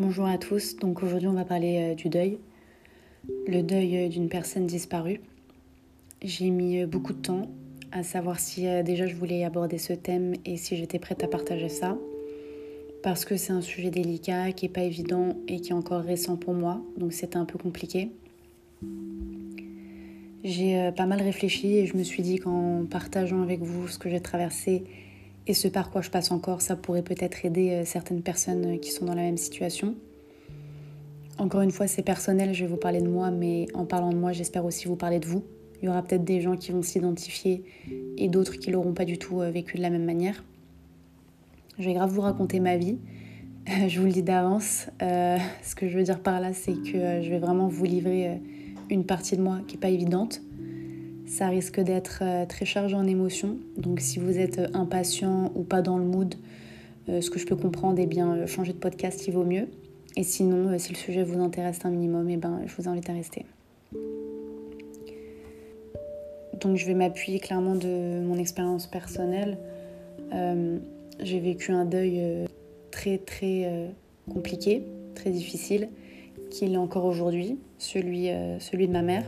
Bonjour à tous, donc aujourd'hui on va parler euh, du deuil, le deuil euh, d'une personne disparue. J'ai mis euh, beaucoup de temps à savoir si déjà je voulais aborder ce thème et si j'étais prête à partager ça, parce que c'est un sujet délicat qui n'est pas évident et qui est encore récent pour moi, donc c'était un peu compliqué. J'ai pas mal réfléchi et je me suis dit qu'en partageant avec vous ce que j'ai traversé et ce par quoi je passe encore, ça pourrait peut-être aider euh, certaines personnes euh, qui sont dans la même situation. Encore une fois, c'est personnel, je vais vous parler de moi, mais en parlant de moi, j'espère aussi vous parler de vous. Il y aura peut-être des gens qui vont s'identifier et d'autres qui l'auront pas du tout euh, vécu de la même manière. Je vais grave vous raconter ma vie. Je vous le dis d'avance. ce que je veux dire par là, c'est que je vais vraiment vous livrer une partie de moi qui n'est pas évidente ça risque d'être euh, très chargé en émotions. Donc si vous êtes euh, impatient ou pas dans le mood, euh, ce que je peux comprendre, eh bien changer de podcast, il vaut mieux. Et sinon, si le sujet vous intéresse un minimum, eh ben, je vous invite à rester. Donc je vais m'appuyer clairement de mon expérience personnelle. J'ai vécu un deuil très très compliqué, très difficile, qui est encore aujourd'hui, celui, celui de ma mère.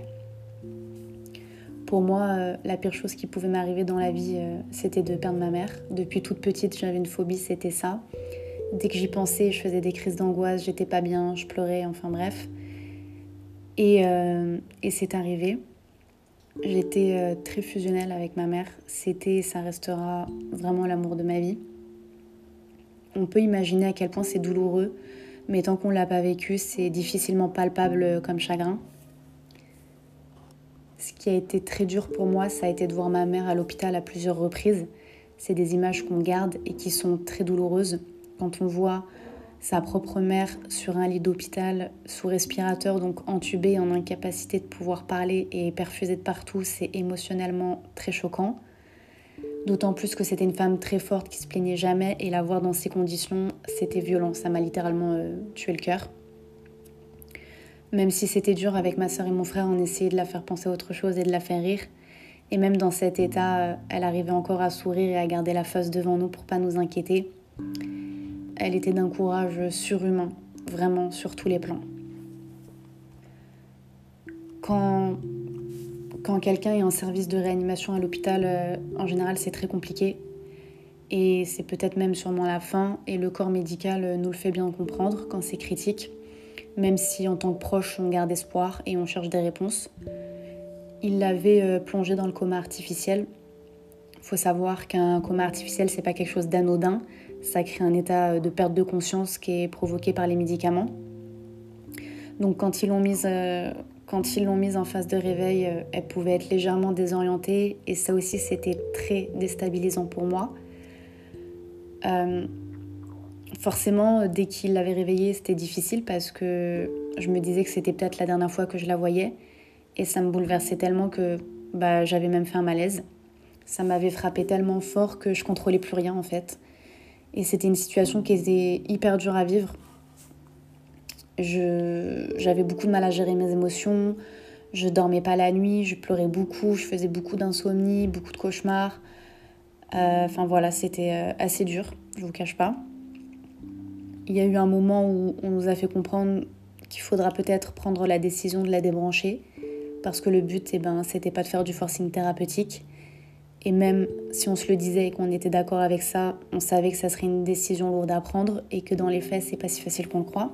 Pour moi, euh, la pire chose qui pouvait m'arriver dans la vie, euh, c'était de perdre ma mère. Depuis toute petite, j'avais une phobie, c'était ça. Dès que j'y pensais, je faisais des crises d'angoisse, j'étais pas bien, je pleurais, enfin bref. Et, euh, et c'est arrivé. J'étais très fusionnelle avec ma mère. C'était, ça restera vraiment l'amour de ma vie. On peut imaginer à quel point c'est douloureux, mais tant qu'on l'a pas vécu, c'est difficilement palpable comme chagrin. Ce qui a été très dur pour moi, ça a été de voir ma mère à l'hôpital à plusieurs reprises. C'est des images qu'on garde et qui sont très douloureuses. Quand on voit sa propre mère sur un lit d'hôpital, sous respirateur, donc entubée, en incapacité de pouvoir parler et perfusée de partout, c'est émotionnellement très choquant. D'autant plus que c'était une femme très forte qui se plaignait jamais et la voir dans ces conditions, c'était violent. Ça m'a littéralement euh, tué le cœur. Même si c'était dur avec ma soeur et mon frère, on essayait de la faire penser à autre chose et de la faire rire. Et même dans cet état, euh, elle arrivait encore à sourire et à garder la face devant nous pour pas nous inquiéter. Elle était d'un courage surhumain, vraiment sur tous les plans. Quand, quand quelqu'un est en service de réanimation à l'hôpital, euh, en général c'est très compliqué. Et c'est peut-être même sûrement la fin, et le corps médical euh, nous le fait bien comprendre quand c'est critique même si en tant que proche on garde espoir et on cherche des réponses. Il l'avait euh, plongé dans le coma artificiel. Il faut savoir qu'un coma artificiel, c'est pas quelque chose d'anodin. Ça crée un état euh, de perte de conscience qui est provoqué par les médicaments. Donc quand ils l'ont mise, euh, quand ils l'ont mise en phase de réveil, elle pouvait être légèrement désorientée et ça aussi c'était très déstabilisant pour moi forcément, dès qu'il l'avait réveillée, c'était difficile parce que je me disais que c'était peut-être la dernière fois que je la voyais. Et ça me bouleversait tellement que bah, j'avais même fait un malaise. Ça m'avait frappé tellement fort que je contrôlais plus rien en fait. Et c'était une situation qui était hyper dure à vivre. J'avais beaucoup de mal à gérer mes émotions. Je dormais pas la nuit, je pleurais beaucoup, je faisais beaucoup d'insomnie, beaucoup de cauchemars. Euh, enfin voilà, c'était euh, assez dur, je vous cache pas. Il y a eu un moment où on nous a fait comprendre qu'il faudra peut-être prendre la décision de la débrancher, parce que le but, eh ben, c'était pas de faire du forcing thérapeutique. Et même si on se le disait et qu'on était d'accord avec ça, on savait que ça serait une décision lourde à prendre et que dans les faits, c'est pas si facile qu'on le croit.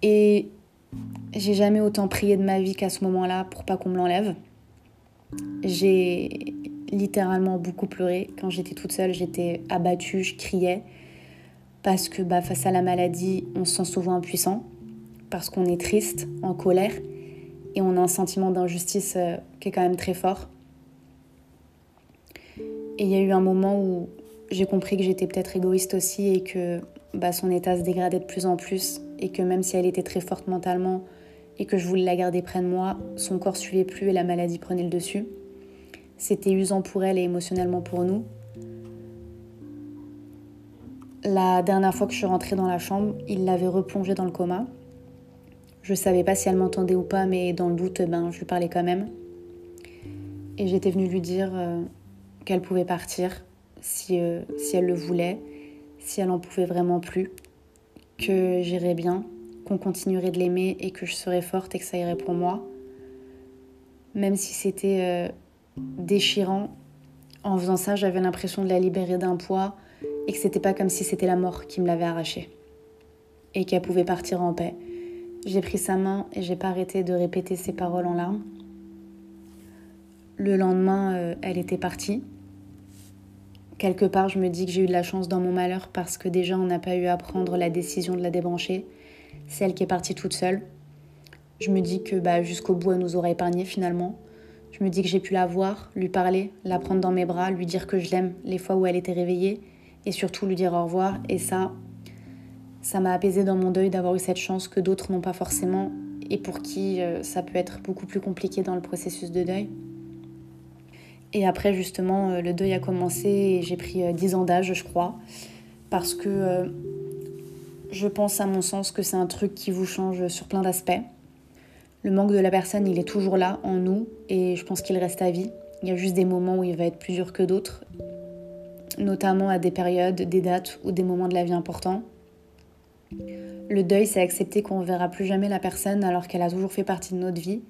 Et j'ai jamais autant prié de ma vie qu'à ce moment-là pour pas qu'on me l'enlève. J'ai littéralement beaucoup pleuré. Quand j'étais toute seule, j'étais abattue, je criais parce que bah, face à la maladie, on se sent souvent impuissant, parce qu'on est triste, en colère, et on a un sentiment d'injustice euh, qui est quand même très fort. Et il y a eu un moment où j'ai compris que j'étais peut-être égoïste aussi et que bah, son état se dégradait de plus en plus, et que même si elle était très forte mentalement et que je voulais la garder près de moi, son corps suivait plus et la maladie prenait le dessus. C'était usant pour elle et émotionnellement pour nous, la dernière fois que je suis rentrée dans la chambre, il l'avait replongée dans le coma. Je savais pas si elle m'entendait ou pas, mais dans le doute, ben, je lui parlais quand même. Et j'étais venue lui dire euh, qu'elle pouvait partir si, euh, si elle le voulait, si elle en pouvait vraiment plus, que j'irais bien, qu'on continuerait de l'aimer et que je serais forte et que ça irait pour moi. Même si c'était euh, déchirant, en faisant ça, j'avais l'impression de la libérer d'un poids et que c'était pas comme si c'était la mort qui me l'avait arrachée et qu'elle pouvait partir en paix. J'ai pris sa main et j'ai pas arrêté de répéter ses paroles en larmes. Le lendemain, euh, elle était partie. Quelque part, je me dis que j'ai eu de la chance dans mon malheur parce que déjà, on n'a pas eu à prendre la décision de la débrancher. C'est elle qui est partie toute seule. Je me dis que bah, jusqu'au bout, elle nous aura épargné finalement. Je me dis que j'ai pu la voir, lui parler, la prendre dans mes bras, lui dire que je l'aime les fois où elle était réveillée et surtout lui dire au revoir. Et ça, ça m'a apaisé dans mon deuil d'avoir eu cette chance que d'autres n'ont pas forcément et pour qui euh, ça peut être beaucoup plus compliqué dans le processus de deuil. Et après, justement, euh, le deuil a commencé et j'ai pris 10 euh, ans d'âge, je crois, parce que je pense, à mon sens, que c'est un truc qui vous change sur plein d'aspects. Le manque de la personne, il est toujours là en nous et je pense qu'il reste à vie. Il y a juste des moments où il va être plus dur que d'autres, notamment à des périodes, des dates ou des moments de la vie importants. Le deuil, c'est accepter qu'on ne verra plus jamais la personne alors qu'elle a toujours fait partie de notre vie.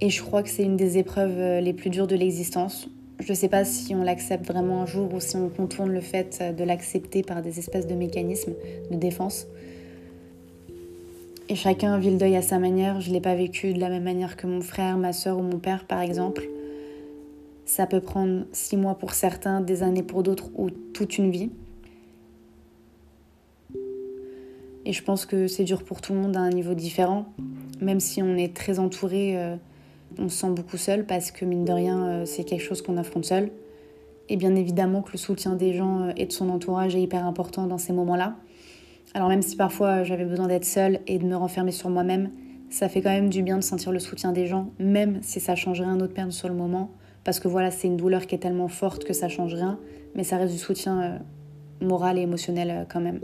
Et je crois que c'est une des épreuves euh, les plus dures de l'existence. Je ne sais pas si on l'accepte vraiment un jour ou si on contourne le fait de l'accepter par des espèces de mécanismes de défense. Et chacun vit le deuil à sa manière. Je ne l'ai pas vécu de la même manière que mon frère, ma soeur ou mon père, par exemple. Ça peut prendre six mois pour certains, des années pour d'autres ou toute une vie. Et je pense que c'est dur pour tout le monde à un niveau différent. Même si on est très entouré, euh, on se sent beaucoup seul parce que mine de rien, euh, c'est quelque chose qu'on affronte seul. Et bien évidemment que le soutien des gens euh, et de son entourage est hyper important dans ces moments-là. Alors même si parfois j'avais besoin d'être seule et de me renfermer sur moi-même, ça fait quand même du bien de sentir le soutien des gens, même si ça changerait un autre perne sur le moment. Parce que voilà, c'est une douleur qui est tellement forte que ça change rien, mais ça reste du soutien moral et émotionnel quand même.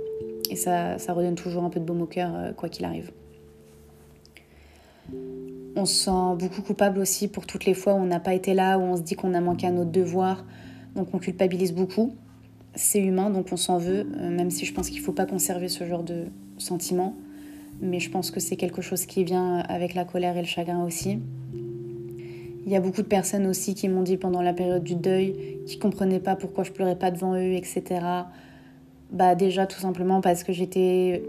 Et ça, ça redonne toujours un peu de baume au cœur, euh, quoi qu'il arrive. On se sent beaucoup coupable aussi pour toutes les fois où on n'a pas été là, où on se dit qu'on a manqué à notre devoir. Donc on culpabilise beaucoup. C'est humain, donc on s'en veut, euh, même si je pense qu'il ne faut pas conserver ce genre de sentiment. Mais je pense que c'est quelque chose qui vient avec la colère et le chagrin aussi. Il y a beaucoup de personnes aussi qui m'ont dit pendant la période du deuil, qui comprenaient pas pourquoi je pleurais pas devant eux, etc. Bah déjà tout simplement parce que j'étais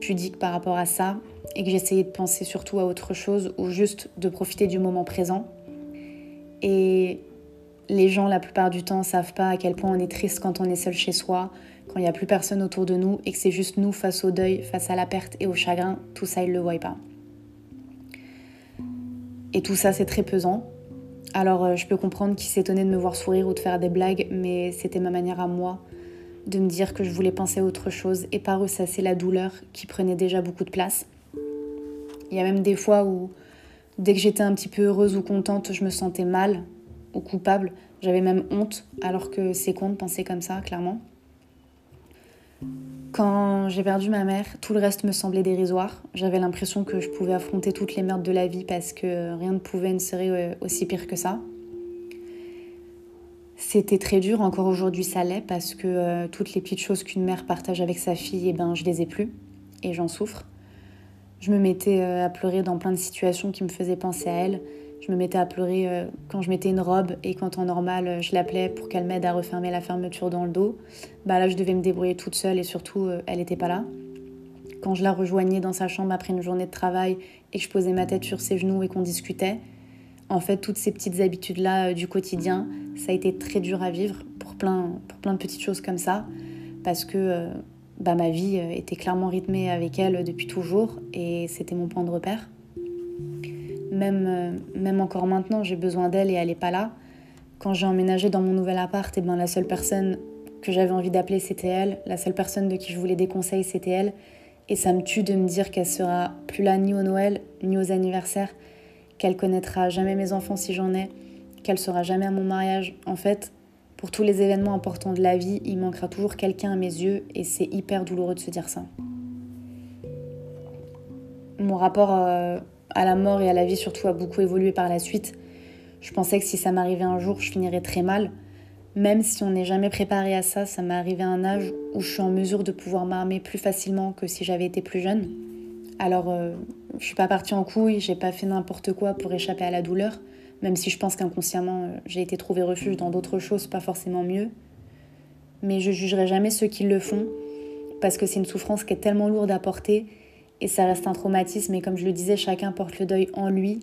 pudique par rapport à ça et que j'essayais de penser surtout à autre chose ou juste de profiter du moment présent. Et les gens la plupart du temps savent pas à quel point on est triste quand on est seul chez soi, quand il n'y a plus personne autour de nous et que c'est juste nous face au deuil, face à la perte et au chagrin, tout ça ils le voient pas. Et tout ça c'est très pesant. Alors euh, je peux comprendre qu'ils s'étonnaient de me voir sourire ou de faire des blagues, mais c'était ma manière à moi de me dire que je voulais penser à autre chose et pas ressasser la douleur qui prenait déjà beaucoup de place. Il y a même des fois où, dès que j'étais un petit peu heureuse ou contente, je me sentais mal ou coupable. J'avais même honte, alors que c'est con de penser comme ça, clairement. Quand j'ai perdu ma mère, tout le reste me semblait dérisoire. J'avais l'impression que je pouvais affronter toutes les merdes de la vie parce que rien ne pouvait ne serait euh, aussi pire que ça. C'était très dur, encore aujourd'hui ça l'est, parce que euh, toutes les petites choses qu'une mère partage avec sa fille, eh ben, je les ai plus, et j'en souffre. Je me mettais euh, à pleurer dans plein de situations qui me faisaient penser à elle. Je me mettais à pleurer euh, quand je mettais une robe et quand en normal je l'appelais pour qu'elle m'aide à refermer la fermeture dans le dos. Bah là je devais me débrouiller toute seule et surtout elle n'était pas là. Quand je la rejoignais dans sa chambre après une journée de travail et que je posais ma tête sur ses genoux et qu'on discutait, en fait, toutes ces petites habitudes-là euh, du quotidien, ça a été très dur à vivre pour plein, pour plein de petites choses comme ça, parce que euh, bah, ma vie euh, était clairement rythmée avec elle depuis toujours, et c'était mon point de repère. Même, même encore maintenant, j'ai besoin d'elle et elle n'est pas là. Quand j'ai emménagé dans mon nouvel appart, et eh ben, la seule personne que j'avais envie d'appeler, c'était elle. La seule personne de qui je voulais des conseils, c'était elle. Et ça me tue de me dire qu'elle sera plus là ni au Noël, ni aux anniversaires qu'elle connaîtra jamais mes enfants si j'en ai, qu'elle sera jamais à mon mariage. En fait, pour tous les événements importants de la vie, il manquera toujours quelqu'un à mes yeux et c'est hyper douloureux de se dire ça. Mon rapport euh, à la mort et à la vie surtout a beaucoup évolué par la suite. Je pensais que si ça m'arrivait un jour, je finirais très mal. Même si on n'est jamais préparé à ça, ça m'est arrivé à un âge où je suis en mesure de pouvoir m'armer plus facilement que si j'avais été plus jeune. Alors, euh, je suis pas partie en couille, j'ai pas fait n'importe quoi pour échapper à la douleur, même si je pense qu'inconsciemment euh, j'ai été trouver refuge dans d'autres choses, pas forcément mieux. Mais je jugerai jamais ceux qui le font, parce que c'est une souffrance qui est tellement lourde à porter, et ça reste un traumatisme, et comme je le disais, chacun porte le deuil en lui,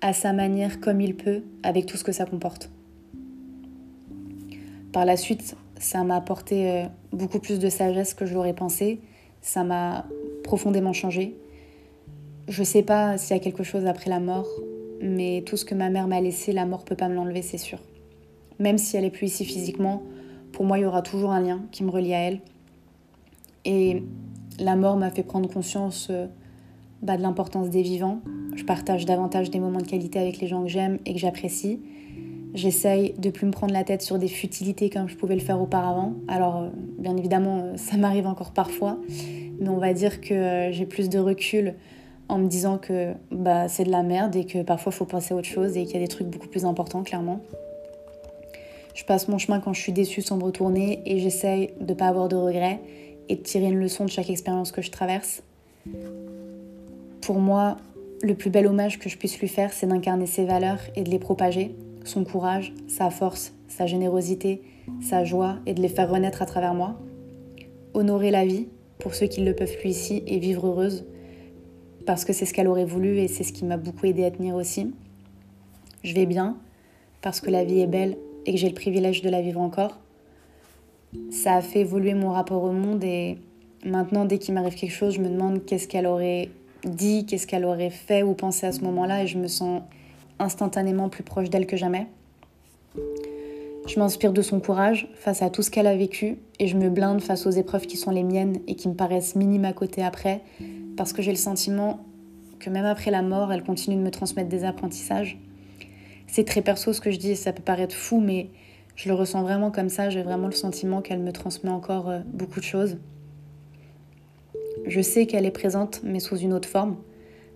à sa manière, comme il peut, avec tout ce que ça comporte. Par la suite, ça m'a apporté euh, beaucoup plus de sagesse que je l'aurais pensé, ça m'a profondément changé. Je sais pas s'il y a quelque chose après la mort, mais tout ce que ma mère m'a laissé, la mort peut pas me l'enlever, c'est sûr. Même si elle est plus ici physiquement, pour moi, il y aura toujours un lien qui me relie à elle. Et la mort m'a fait prendre conscience euh, bah, de l'importance des vivants. Je partage davantage des moments de qualité avec les gens que j'aime et que j'apprécie. J'essaye de plus me prendre la tête sur des futilités comme je pouvais le faire auparavant. Alors, euh, bien évidemment, euh, ça m'arrive encore parfois, mais on va dire que j'ai plus de recul en me disant que bah, c'est de la merde et que parfois il faut penser à autre chose et qu'il y a des trucs beaucoup plus importants, clairement. Je passe mon chemin quand je suis déçue sans me retourner et j'essaye de ne pas avoir de regrets et de tirer une leçon de chaque expérience que je traverse. Pour moi, le plus bel hommage que je puisse lui faire, c'est d'incarner ses valeurs et de les propager, son courage, sa force, sa générosité, sa joie et de les faire renaître à travers moi. Honorer la vie, pour ceux qui le peuvent plus ici, et vivre heureuse, parce que c'est ce qu'elle aurait voulu et c'est ce qui m'a beaucoup aidé à tenir aussi. Je vais bien, parce que la vie est belle et que j'ai le privilège de la vivre encore ça a fait évoluer mon rapport au monde et maintenant, dès qu'il m'arrive quelque chose, je me demande qu'est-ce qu'elle aurait dit, qu'est-ce qu'elle aurait fait ou pensé à ce moment-là et je me sens instantanément plus proche d'elle que jamais. Je m'inspire de son courage face à tout ce qu'elle a vécu et je me blinde face aux épreuves qui sont les miennes et qui me paraissent minimes à côté après parce que j'ai le sentiment que même après la mort, elle continue de me transmettre des apprentissages. C'est très perso ce que je dis et ça peut paraître fou, mais je le ressens vraiment comme ça, j'ai vraiment le sentiment qu'elle me transmet encore euh, beaucoup de choses. Je sais qu'elle est présente, mais sous une autre forme.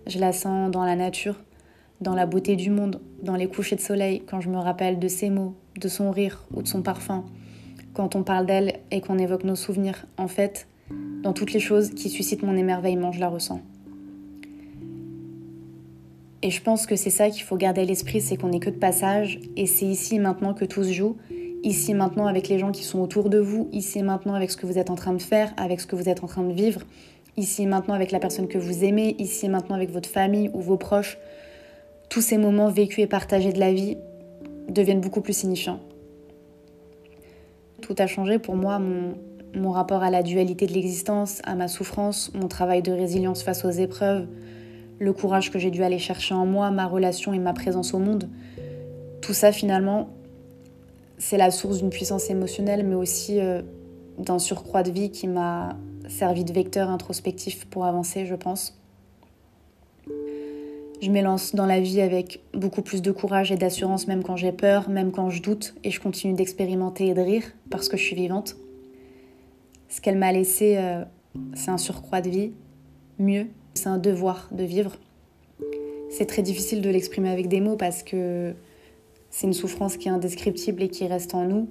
Je la sens dans la nature, dans la beauté du monde, dans les couchers de soleil, quand je me rappelle de ses mots, de son rire ou de son parfum. Quand on parle d'elle et qu'on évoque nos souvenirs, en fait, dans toutes les choses qui suscitent mon émerveillement, je la ressens. Et je pense que c'est ça qu'il faut garder à l'esprit, c'est qu'on n'est que de passage, et c'est ici maintenant que tout se joue, ici et maintenant avec les gens qui sont autour de vous, ici et maintenant avec ce que vous êtes en train de faire, avec ce que vous êtes en train de vivre, ici et maintenant avec la personne que vous aimez, ici et maintenant avec votre famille ou vos proches. Tous ces moments vécus et partagés de la vie deviennent beaucoup plus signifiants. Tout a changé pour moi, mon, mon rapport à la dualité de l'existence, à ma souffrance, mon travail de résilience face aux épreuves, le courage que j'ai dû aller chercher en moi, ma relation et ma présence au monde. Tout ça finalement, c'est la source d'une puissance émotionnelle, mais aussi euh, d'un surcroît de vie qui m'a servi de vecteur introspectif pour avancer, je pense. Je m'élance dans la vie avec beaucoup plus de courage et d'assurance, même quand j'ai peur, même quand je doute, et je continue d'expérimenter et de rire parce que je suis vivante. Ce qu'elle m'a laissé, euh, c'est un surcroît de vie, mieux, c'est un devoir de vivre. C'est très difficile de l'exprimer avec des mots parce que c'est une souffrance qui est indescriptible et qui reste en nous.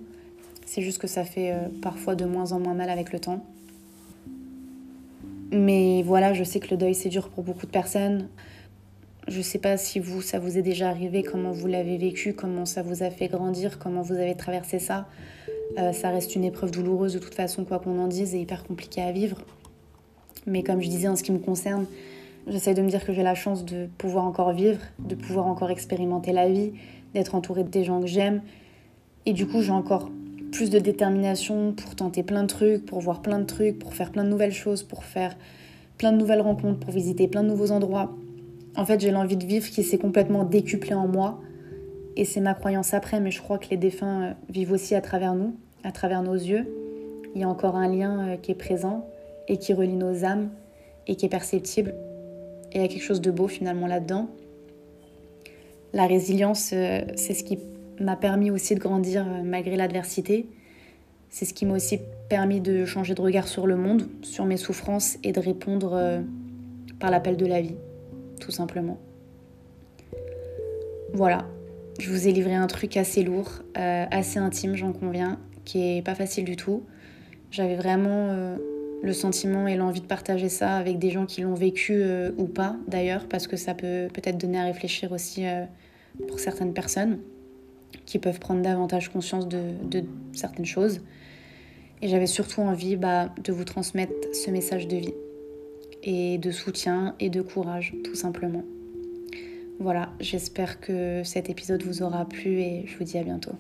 C'est juste que ça fait euh, parfois de moins en moins mal avec le temps. Mais voilà, je sais que le deuil c'est dur pour beaucoup de personnes. Je sais pas si vous, ça vous est déjà arrivé, comment vous l'avez vécu, comment ça vous a fait grandir, comment vous avez traversé ça. Euh, ça reste une épreuve douloureuse de toute façon, quoi qu'on en dise, et hyper compliqué à vivre. Mais comme je disais, en ce qui me concerne, j'essaie de me dire que j'ai la chance de pouvoir encore vivre, de pouvoir encore expérimenter la vie, d'être entourée des gens que j'aime. Et du coup, j'ai encore plus de détermination pour tenter plein de trucs, pour voir plein de trucs, pour faire plein de nouvelles choses, pour faire plein de nouvelles rencontres, pour visiter plein de nouveaux endroits. En fait, j'ai l'envie de vivre qui s'est complètement décuplée en moi. Et c'est ma croyance après, mais je crois que les défunts euh, vivent aussi à travers nous, à travers nos yeux. Il y a encore un lien euh, qui est présent et qui relie nos âmes et qui est perceptible. Il y a quelque chose de beau finalement là-dedans. La résilience, euh, c'est ce qui m'a permis aussi de grandir euh, malgré l'adversité. C'est ce qui m'a aussi permis de changer de regard sur le monde, sur mes souffrances et de répondre euh, par l'appel de la vie, tout simplement. Voilà, je vous ai livré un truc assez lourd, assez intime, j'en conviens, qui est pas facile du tout. J'avais vraiment le sentiment et l'envie de partager ça avec des gens qui l'ont vécu euh, ou pas d'ailleurs, parce que ça peut peut-être donner à réfléchir aussi pour certaines personnes qui peuvent prendre davantage conscience de, certaines choses. Et j'avais surtout envie bah, de vous transmettre ce message de vie et de soutien et de courage, tout simplement. Voilà, j'espère que cet épisode vous aura plu et je vous dis à bientôt.